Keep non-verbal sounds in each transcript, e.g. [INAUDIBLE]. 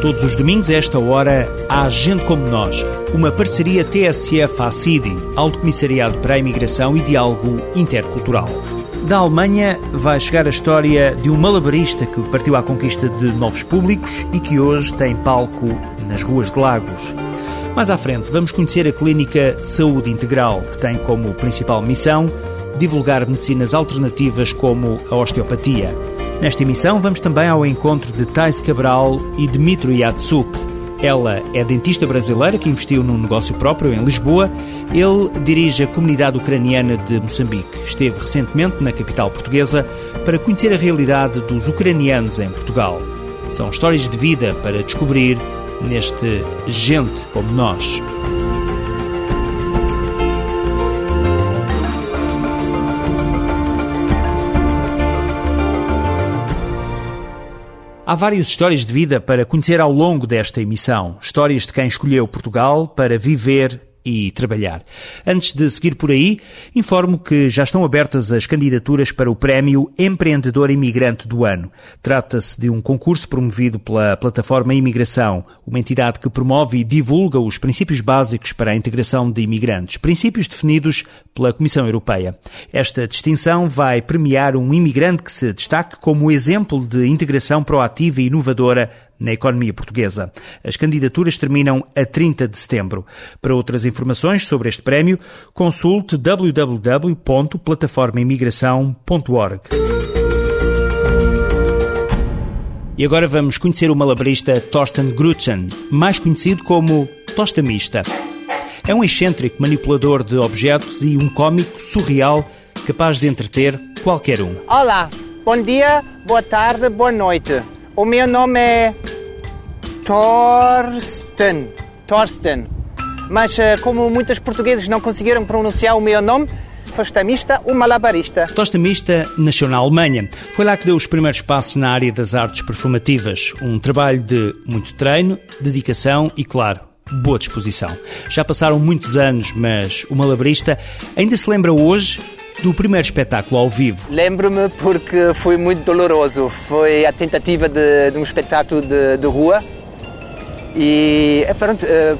Todos os domingos, a esta hora, há Gente Como Nós, uma parceria TSF-ACIDI, Alto Comissariado para a Imigração e Diálogo Intercultural. Da Alemanha vai chegar a história de um malabarista que partiu à conquista de novos públicos e que hoje tem palco nas ruas de Lagos. Mais à frente, vamos conhecer a clínica Saúde Integral, que tem como principal missão divulgar medicinas alternativas como a osteopatia. Nesta emissão vamos também ao encontro de Thais Cabral e Dmitro Yatsuk. Ela é dentista brasileira que investiu num negócio próprio em Lisboa. Ele dirige a comunidade ucraniana de Moçambique. Esteve recentemente na capital portuguesa para conhecer a realidade dos ucranianos em Portugal. São histórias de vida para descobrir neste Gente como Nós. Há várias histórias de vida para conhecer ao longo desta emissão. Histórias de quem escolheu Portugal para viver e trabalhar. Antes de seguir por aí, informo que já estão abertas as candidaturas para o Prémio Empreendedor Imigrante do Ano. Trata-se de um concurso promovido pela plataforma Imigração, uma entidade que promove e divulga os princípios básicos para a integração de imigrantes, princípios definidos pela Comissão Europeia. Esta distinção vai premiar um imigrante que se destaque como exemplo de integração proativa e inovadora na economia portuguesa. As candidaturas terminam a 30 de setembro. Para outras informações sobre este prémio, consulte www.plataformaimigração.org. E agora vamos conhecer o malabarista Thorsten Grutschen, mais conhecido como Tosta Mista. É um excêntrico manipulador de objetos e um cómico surreal capaz de entreter qualquer um. Olá, bom dia, boa tarde, boa noite. O meu nome é Thorsten. Thorsten. Mas eh, como muitos portugueses não conseguiram pronunciar o meu nome, tostamista, o malabarista. Tostamista nasceu na Alemanha. Foi lá que deu os primeiros passos na área das artes perfumativas. Um trabalho de muito treino, dedicação e, claro, boa disposição. Já passaram muitos anos, mas o malabarista ainda se lembra hoje do primeiro espetáculo ao vivo? Lembro-me porque foi muito doloroso. Foi a tentativa de, de um espetáculo de, de, rua e é, pronto, eh,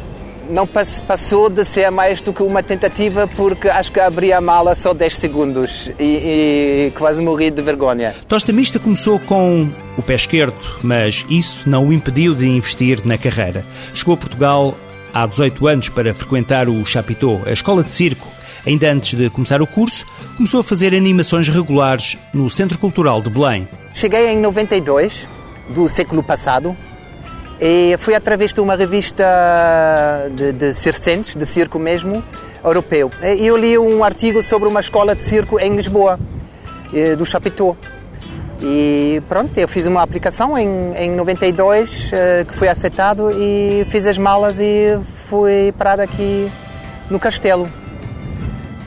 não passou de ser mais do que uma tentativa porque acho que abri a mala só 10 segundos e, e quase morri de vergonha. Tosta Mista começou com o pé esquerdo, mas isso não o impediu de investir na carreira. Chegou a Portugal há 18 anos para frequentar o Chapitão, a escola de circo Ainda antes de começar o curso, começou a fazer animações regulares no Centro Cultural de Belém. Cheguei em 92 do século passado e foi através de uma revista de, de circenses, de circo mesmo, europeu. Eu li um artigo sobre uma escola de circo em Lisboa, eh, do Chapitão. E pronto, eu fiz uma aplicação em, em 92 eh, que foi aceitado e fiz as malas e fui parado aqui no castelo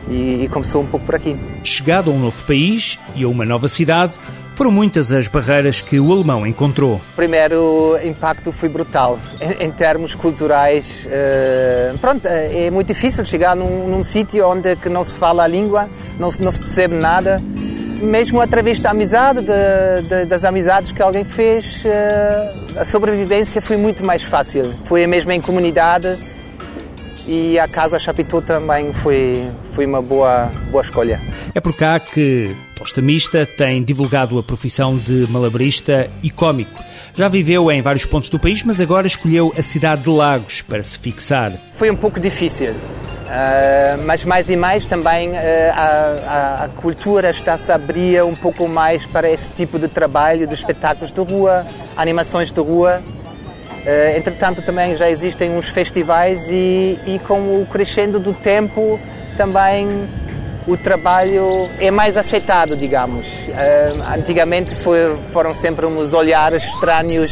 e, e começou um pouco por aqui. Chegado a um novo país e a uma nova cidade, foram muitas as barreiras que o alemão encontrou. O primeiro impacto foi brutal. Em, em termos culturais, uh, pronto, é muito difícil chegar num, num sítio onde que não se fala a língua, não, não se percebe nada. Mesmo através da amizade, de, de, das amizades que alguém fez, uh, a sobrevivência foi muito mais fácil. Foi mesmo em comunidade e a Casa Chapitão também foi, foi uma boa, boa escolha. É por cá que Tosta Mista tem divulgado a profissão de malabarista e cómico. Já viveu em vários pontos do país, mas agora escolheu a cidade de Lagos para se fixar. Foi um pouco difícil, uh, mas mais e mais também uh, a, a, a, cultura está-se a abrir um pouco mais para esse tipo de trabalho, de espetáculos de rua, animações de rua. Uh, entretanto, também já existem uns festivais e, e com o crescendo do tempo também o trabalho é mais aceitado, digamos. Uh, antigamente foi, foram sempre uns olhares estranhos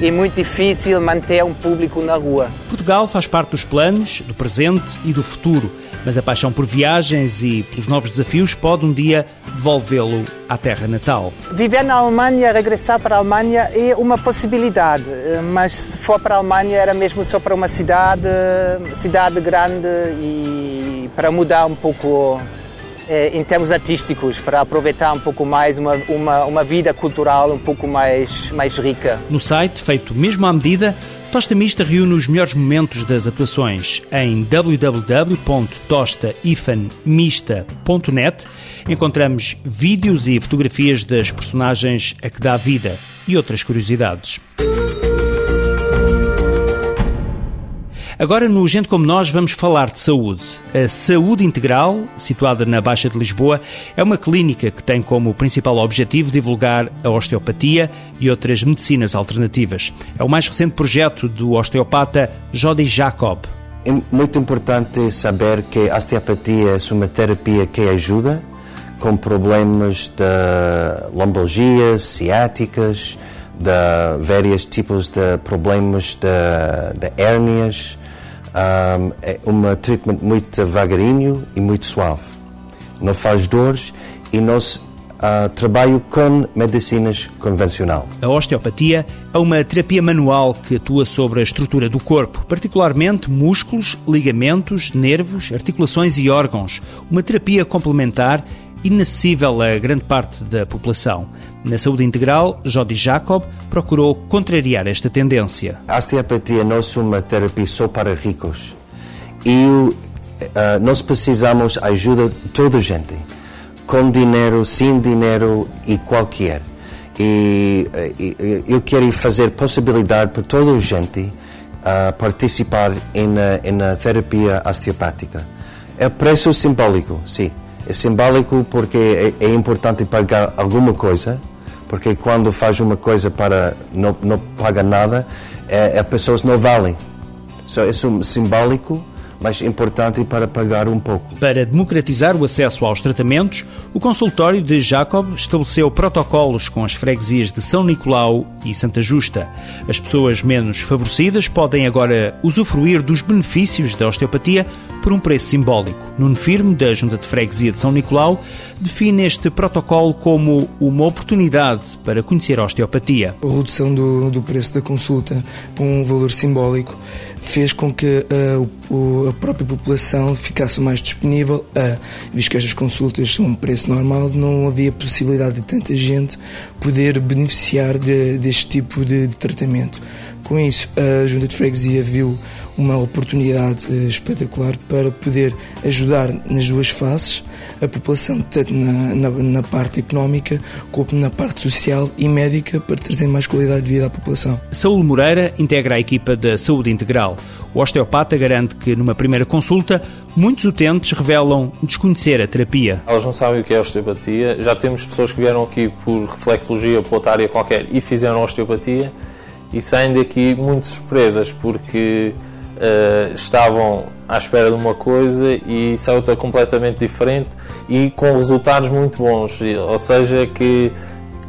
e muito difícil manter um público na rua. Portugal faz parte dos planos, do presente e do futuro. Mas a paixão por viagens e pelos novos desafios pode um dia devolvê-lo à terra natal. Viver na Alemanha, regressar para a Alemanha é uma possibilidade, mas se for para a Alemanha era mesmo só para uma cidade, cidade grande e para mudar um pouco eh, em termos artísticos, para aproveitar um pouco mais uma, uma, uma vida cultural um pouco mais, mais rica. No site, feito mesmo à medida, Tosta Mista reúne os melhores momentos das atuações em www.tosta-mista.net. Encontramos vídeos e fotografias das personagens a que dá vida e outras curiosidades. Agora, no Gente Como Nós, vamos falar de saúde. A Saúde Integral, situada na Baixa de Lisboa, é uma clínica que tem como principal objetivo divulgar a osteopatia e outras medicinas alternativas. É o mais recente projeto do osteopata Jody Jacob. É muito importante saber que a osteopatia é uma terapia que ajuda com problemas de lombalgias, ciáticas, de vários tipos de problemas de, de hérnias, um, é um treatment muito devagarinho e muito suave. Não faz dores e nós uh, trabalho com medicinas convencional. A osteopatia é uma terapia manual que atua sobre a estrutura do corpo, particularmente músculos, ligamentos, nervos, articulações e órgãos. Uma terapia complementar inacessível a grande parte da população. Na saúde integral, Jody Jacob procurou contrariar esta tendência. A osteopatia não é uma terapia só para ricos. E uh, nós precisamos ajuda de toda a gente, com dinheiro, sem dinheiro e qualquer. E, e eu quero fazer possibilidade para toda a gente uh, participar na terapia osteopática. É preço simbólico, sim. É simbólico porque é, é importante pagar alguma coisa, porque quando faz uma coisa para não, não paga nada, é, as pessoas não valem. So, é simbólico, mas importante para pagar um pouco. Para democratizar o acesso aos tratamentos, o consultório de Jacob estabeleceu protocolos com as freguesias de São Nicolau e Santa Justa. As pessoas menos favorecidas podem agora usufruir dos benefícios da osteopatia por um preço simbólico. Nuno Firme, da Junta de Freguesia de São Nicolau, define este protocolo como uma oportunidade para conhecer a osteopatia. A redução do, do preço da consulta por um valor simbólico fez com que uh, a própria população ficasse mais disponível a, visto que estas consultas são um preço normal, não havia possibilidade de tanta gente poder beneficiar de, deste tipo de, de tratamento. Com isso, a Junta de Freguesia viu uma oportunidade uh, espetacular para poder ajudar nas duas faces a população, tanto na, na, na, parte económica como na parte social e médica, para trazer mais qualidade de vida à população. Saúl Moreira integra a equipa da Saúde Integral. O osteopata garante que, numa primeira consulta, muitos utentes revelam desconhecer a terapia. Elas não sabem o que é osteopatia. Já temos pessoas que vieram aqui por reflexologia por outra área qualquer e fizeram osteopatia e saem daqui muito surpresas porque uh, estavam à espera de uma coisa e saiu outra completamente diferente e com resultados muito bons. Ou seja, que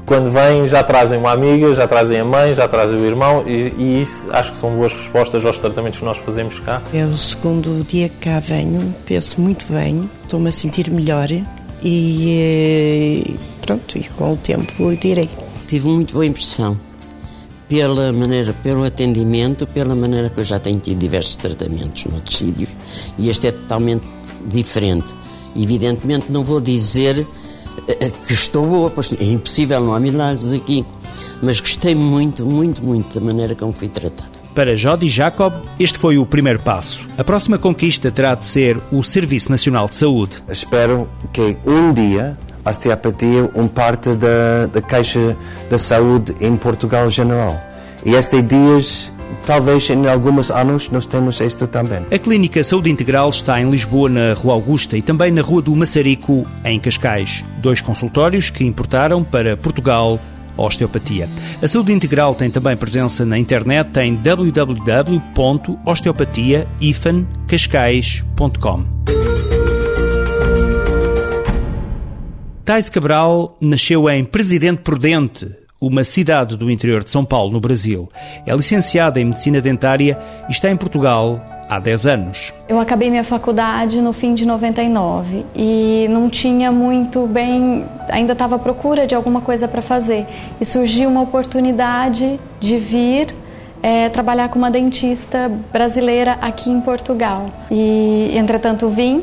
quando vêm já trazem uma amiga, já trazem a mãe, já trazem o irmão e, e, isso acho que são boas respostas aos tratamentos que nós fazemos cá. É o segundo dia que cá venho, penso muito bem, estou-me a sentir melhor e eh, pronto, e com o tempo direi. Tive muito boa impressão pela maneira, pelo atendimento, pela maneira que eu já tenho tido diversos tratamentos noutros sítios e este é totalmente diferente. Evidentemente não vou dizer eh, que estou boa, pois é impossível, não há milagres aqui, mas gostei muito, muito, muito da maneira como fui tratado. Para Jody Jacob, este foi o primeiro passo. A próxima conquista terá de ser o Serviço Nacional de Saúde. Espero que um dia a osteopatia um parte da, da Caixa da Saúde em Portugal General. E estes dias talvez em alguns anos nós temos isto também. A Clínica Saúde Integral está em Lisboa, na Rua Augusta, e também na Rua do Maçarico, em Cascais. Dois consultórios que importaram para Portugal a osteopatia. A Saúde Integral tem também presença na internet em www.osteopatia-cascais.com. Tais Cabral nasceu em Presidente Prudente, uma cidade do interior de São Paulo, no Brasil. É licenciada em Medicina Dentária e está em Portugal há 10 anos. Eu acabei minha faculdade no fim de 99 e não tinha muito bem, ainda estava à procura de alguma coisa para fazer. E surgiu uma oportunidade de vir é, trabalhar com uma dentista brasileira aqui em Portugal. E entretanto vim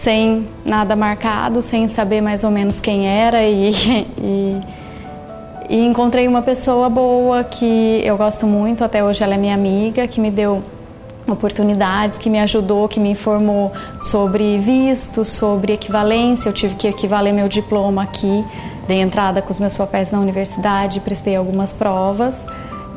sem nada marcado, sem saber mais ou menos quem era e, [LAUGHS] e, e encontrei uma pessoa boa que eu gosto muito, até hoje ela é minha amiga, que me deu oportunidades, que me ajudou, que me informou sobre visto, sobre equivalência. Eu tive que equivaler meu diploma aqui, dei entrada com os meus papéis na universidade, prestei algumas provas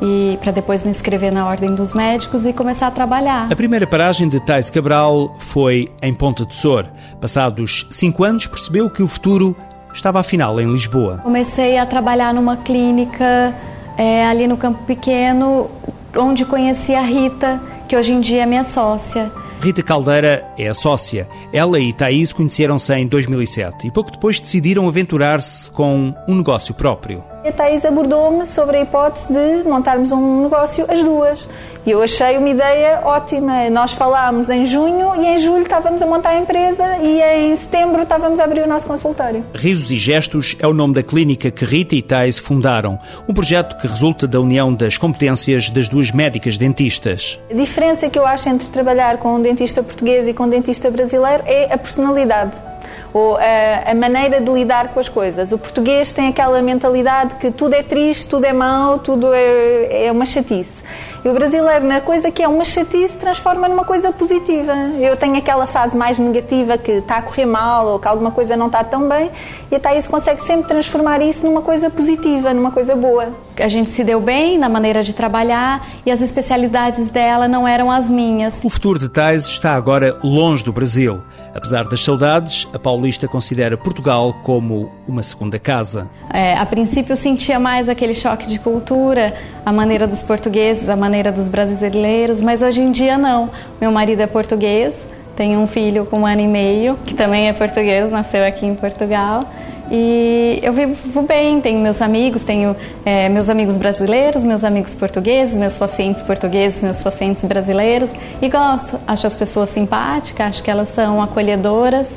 e para depois me inscrever na Ordem dos Médicos e começar a trabalhar. A primeira paragem de Tais Cabral foi em Ponta de Sor. Passados cinco anos, percebeu que o futuro estava afinal em Lisboa. Comecei a trabalhar numa clínica é, ali no Campo Pequeno, onde conheci a Rita, que hoje em dia é minha sócia. Rita Caldeira é a sócia. Ela e Thaís conheceram-se em 2007 e pouco depois decidiram aventurar-se com um negócio próprio. A Thais abordou-me sobre a hipótese de montarmos um negócio as duas. E eu achei uma ideia ótima. Nós falámos em junho e em julho estávamos a montar a empresa e em setembro estávamos a abrir o nosso consultório. Risos e Gestos é o nome da clínica que Rita e Thais fundaram. Um projeto que resulta da união das competências das duas médicas dentistas. A diferença que eu acho entre trabalhar com um dentista português e com um dentista brasileiro é a personalidade ou a, a, maneira de lidar com as coisas. O português tem aquela mentalidade que tudo é triste, tudo é mau, tudo é, é uma chatice. E o brasileiro, na coisa que é uma chatice, transforma numa coisa positiva. Eu tenho aquela fase mais negativa que está a correr mal ou que alguma coisa não está tão bem, e a Thaís consegue sempre transformar isso numa coisa positiva, numa coisa boa. A gente se deu bem na maneira de trabalhar e as especialidades dela não eram as minhas. O futuro de Thais está agora longe do Brasil. Apesar das saudades, a paulista considera Portugal como uma segunda casa. É, a princípio eu sentia mais aquele choque de cultura, a maneira dos portugueses, a maneira dos brasileiros, mas hoje em dia não. Meu marido é português, tenho um filho com um ano e meio, que também é português, nasceu aqui em Portugal. E eu vivo bem, tenho meus amigos, tenho é, meus amigos brasileiros, meus amigos portugueses, meus pacientes portugueses, meus pacientes brasileiros e gosto. Acho as pessoas simpáticas, acho que elas são acolhedoras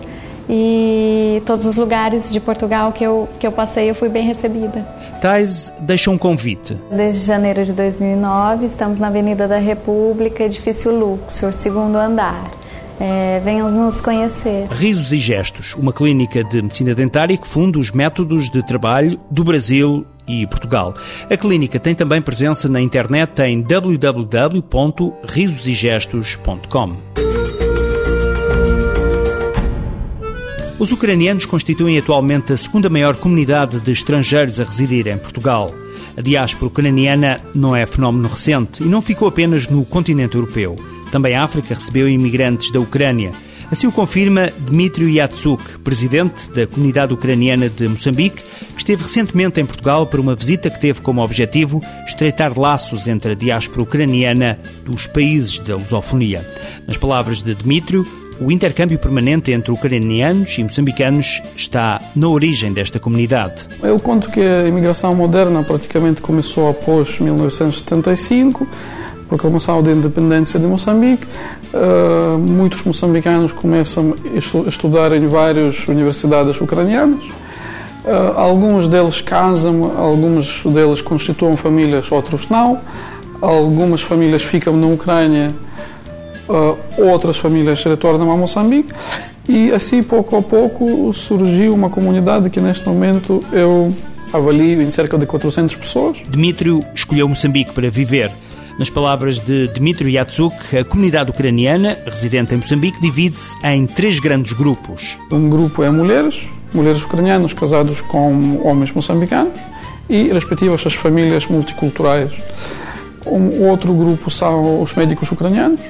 e todos os lugares de Portugal que eu, que eu passei eu fui bem recebida. Tais deixa um convite. Desde janeiro de 2009 estamos na Avenida da República, edifício Luxor, segundo andar. É, venham nos conhecer. Risos e Gestos, uma clínica de medicina dentária que funda os métodos de trabalho do Brasil e Portugal. A clínica tem também presença na internet em www.risosegestos.com. Os ucranianos constituem atualmente a segunda maior comunidade de estrangeiros a residir em Portugal. A diáspora ucraniana não é fenómeno recente e não ficou apenas no continente europeu. Também a África recebeu imigrantes da Ucrânia. Assim o confirma Dmitry Yatsuk, presidente da comunidade ucraniana de Moçambique, que esteve recentemente em Portugal para uma visita que teve como objetivo estreitar laços entre a diáspora ucraniana dos países da lusofonia. Nas palavras de Dmitry, o intercâmbio permanente entre ucranianos e moçambicanos está na origem desta comunidade. Eu conto que a imigração moderna praticamente começou após 1975 proclamação da independência de Moçambique, uh, muitos moçambicanos começam a estudar em várias universidades ucranianas. Uh, alguns deles casam, alguns deles constituem famílias, outros não. Algumas famílias ficam na Ucrânia, uh, outras famílias retornam a Moçambique. E assim, pouco a pouco, surgiu uma comunidade que neste momento eu avalio em cerca de 400 pessoas. Dmitrio escolheu Moçambique para viver. Nas palavras de Dmitry Yatsuk, a comunidade ucraniana, residente em Moçambique, divide-se em três grandes grupos. Um grupo é mulheres, mulheres ucranianas casadas com homens moçambicanos e, respectivas, as famílias multiculturais. Um outro grupo são os médicos ucranianos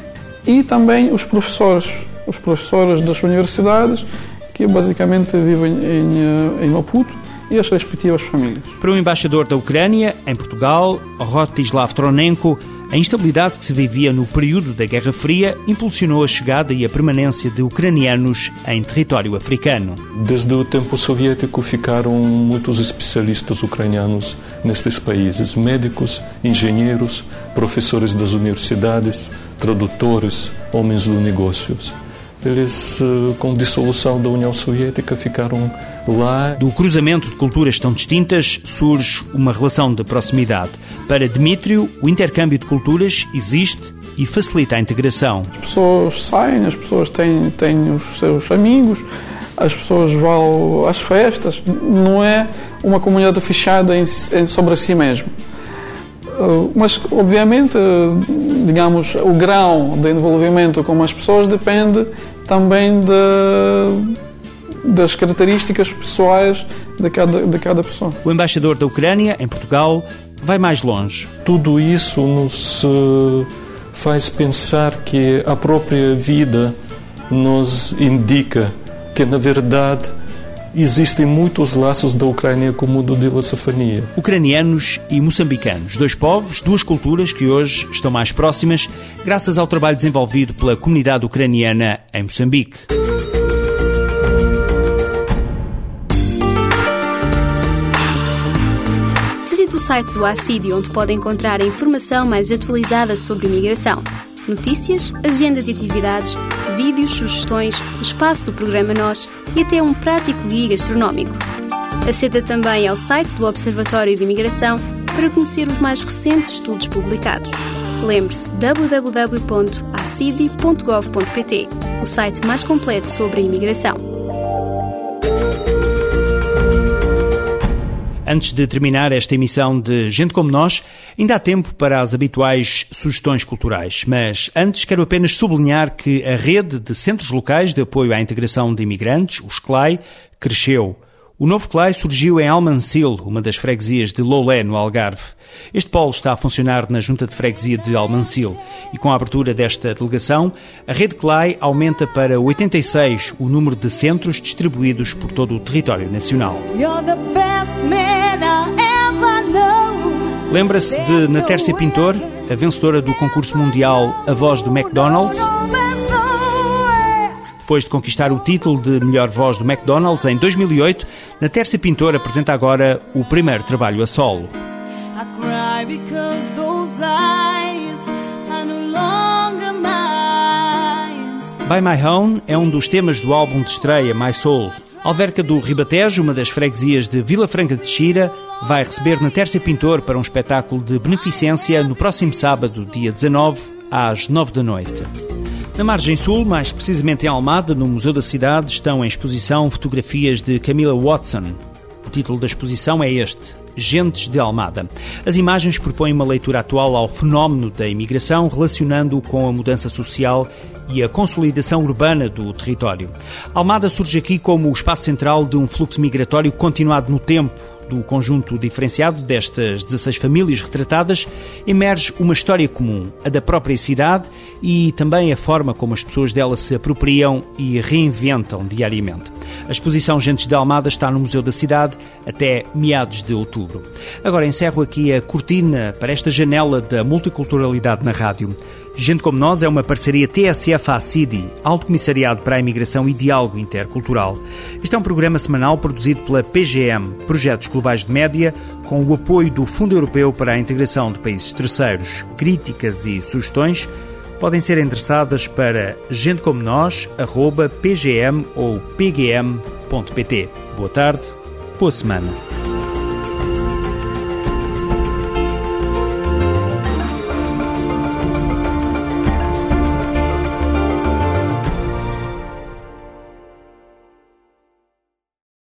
e também os professores, os professores das universidades que basicamente vivem em, em Maputo e as respectivas famílias. Para o embaixador da Ucrânia, em Portugal, Rotislav Tronenko, a instabilidade que se vivia no período da Guerra Fria impulsionou a chegada e a permanência de ucranianos em território africano. Desde o tempo soviético ficaram muitos especialistas ucranianos nestes países, médicos, engenheiros, professores das universidades, tradutores, homens de negócios. Eles, eh, com dissolução da União Soviética, ficaram lá. Do cruzamento de culturas tão distintas surge uma relação de proximidade. Para Dmitrio, o intercâmbio de culturas existe e facilita a integração. As pessoas saem, as pessoas têm, têm os seus amigos, as pessoas vão às festas. Não é uma comunidade fechada em, em sobre si mesmo. Uh, mas, obviamente, digamos, o grau de envolvimento com as pessoas depende também de, das características pessoais de cada, de cada pessoa. O embaixador da Ucrânia, em Portugal, vai mais longe. Tudo isso nos uh, faz pensar que a própria vida nos indica que, na verdade, existem muitos laços da Ucrânia com o mundo de Lusofonia. Ucranianos e moçambicanos, dois povos, duas culturas que hoje estão mais próximas graças ao trabalho desenvolvido pela comunidade ucraniana em Moçambique. Visite o site do ACID, onde pode encontrar a informação mais atualizada sobre imigração notícias, agenda de atividades, vídeos, sugestões, o espaço do programa Nós e até um prático guia gastronómico. Aceda também ao site do Observatório de Imigração para conhecer os mais recentes estudos publicados. Lembre-se www.acidi.gov.pt, o site mais completo sobre a imigração. Antes de terminar esta emissão de Gente Como Nós, ainda há tempo para as habituais sugestões culturais. Mas antes quero apenas sublinhar que a rede de centros locais de apoio à integração de imigrantes, os CLAI, cresceu. O novo CLAI surgiu em Almancil, uma das freguesias de Loulé, no Algarve. Este polo está a funcionar na Junta de Freguesia de Almancil e com a abertura desta delegação, a rede CLAI aumenta para 86 o número de centros distribuídos por todo o território nacional. Lembra-se de Natércia Pintor, a vencedora do concurso mundial A Voz do McDonald's? Depois de conquistar o título de melhor voz do McDonald's em 2008, Natércia Pintor apresenta agora o primeiro trabalho a solo. By My Own é um dos temas do álbum de estreia My Soul. Alverca do Ribatejo, uma das freguesias de Vila Franca de Xira, vai receber Natércia Pintor para um espetáculo de beneficência no próximo sábado, dia 19, às 9 da noite. Na margem sul, mais precisamente em Almada, no Museu da Cidade, estão em exposição fotografias de Camila Watson. O título da exposição é este: Gentes de Almada. As imagens propõem uma leitura atual ao fenómeno da imigração, relacionando-o com a mudança social e a consolidação urbana do território. Almada surge aqui como o espaço central de um fluxo migratório continuado no tempo, do conjunto diferenciado destas 16 famílias retratadas, emerge uma história comum, a da própria cidade e também a forma como as pessoas dela se apropriam e reinventam diariamente. A exposição Gentes de Almada está no Museu da Cidade até meados de outubro. Agora encerro aqui a cortina para esta janela da multiculturalidade na rádio. Gente Como Nós é uma parceria TSF-ACIDI, Alto Comissariado para a Imigração e Diálogo Intercultural. Este é um programa semanal produzido pela PGM, Projetos Globais de Média, com o apoio do Fundo Europeu para a Integração de Países Terceiros. Críticas e sugestões podem ser endereçadas para gentecomonós.pgm ou pgm.pt. Boa tarde, boa semana.